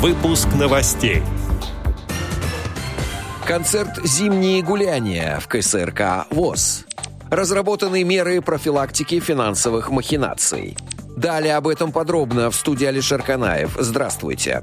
Выпуск новостей. Концерт «Зимние гуляния» в КСРК ВОЗ. Разработаны меры профилактики финансовых махинаций. Далее об этом подробно в студии Алишер Канаев. Здравствуйте.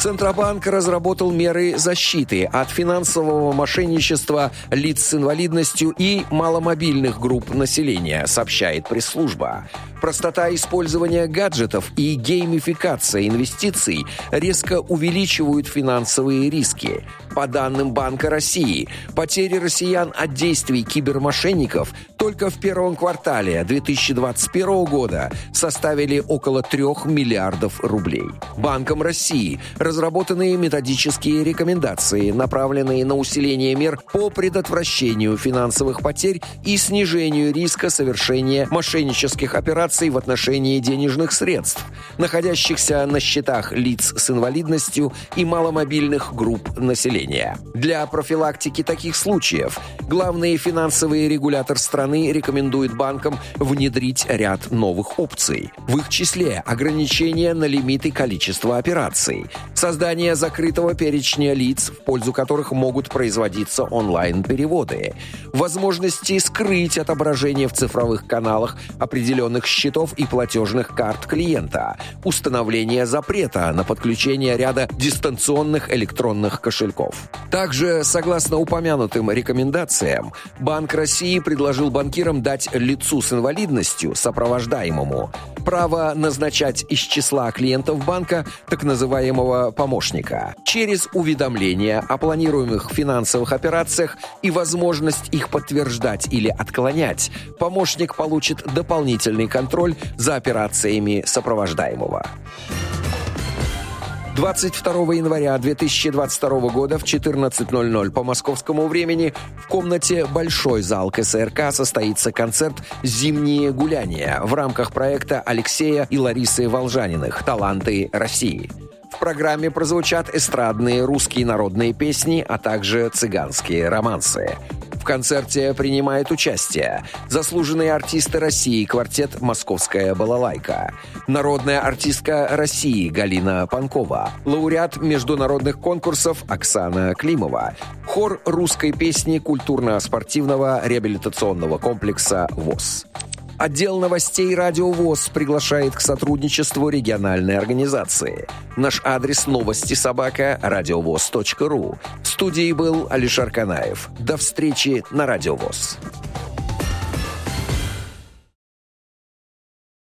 Центробанк разработал меры защиты от финансового мошенничества лиц с инвалидностью и маломобильных групп населения, сообщает пресс-служба. Простота использования гаджетов и геймификация инвестиций резко увеличивают финансовые риски. По данным Банка России, потери россиян от действий кибермошенников только в первом квартале 2021 года составили около 3 миллиардов рублей. Банком России разработаны методические рекомендации, направленные на усиление мер по предотвращению финансовых потерь и снижению риска совершения мошеннических операций в отношении денежных средств, находящихся на счетах лиц с инвалидностью и маломобильных групп населения. Для профилактики таких случаев главный финансовый регулятор страны рекомендует банкам внедрить ряд новых опций. В их числе ограничение на лимиты количества операций, создание закрытого перечня лиц, в пользу которых могут производиться онлайн-переводы, возможности скрыть отображение в цифровых каналах определенных счетов и платежных карт клиента, установление запрета на подключение ряда дистанционных электронных кошельков. Также, согласно упомянутым рекомендациям, Банк России предложил банкирам дать лицу с инвалидностью, сопровождаемому, право назначать из числа клиентов банка так называемого помощника через уведомления о планируемых финансовых операциях и возможность их подтверждать или отклонять, помощник получит дополнительный контроль за операциями сопровождаемого. 22 января 2022 года в 14.00 по московскому времени в комнате «Большой зал КСРК» состоится концерт «Зимние гуляния» в рамках проекта Алексея и Ларисы Волжаниных «Таланты России». В программе прозвучат эстрадные русские народные песни, а также цыганские романсы. В концерте принимает участие заслуженные артисты России квартет «Московская балалайка», народная артистка России Галина Панкова, лауреат международных конкурсов Оксана Климова, хор русской песни культурно-спортивного реабилитационного комплекса ВОЗ. Отдел новостей «Радио ВОЗ» приглашает к сотрудничеству региональной организации. Наш адрес новости собака радиовоз.ру. В студии был Алишер Канаев. До встречи на «Радио ВОЗ».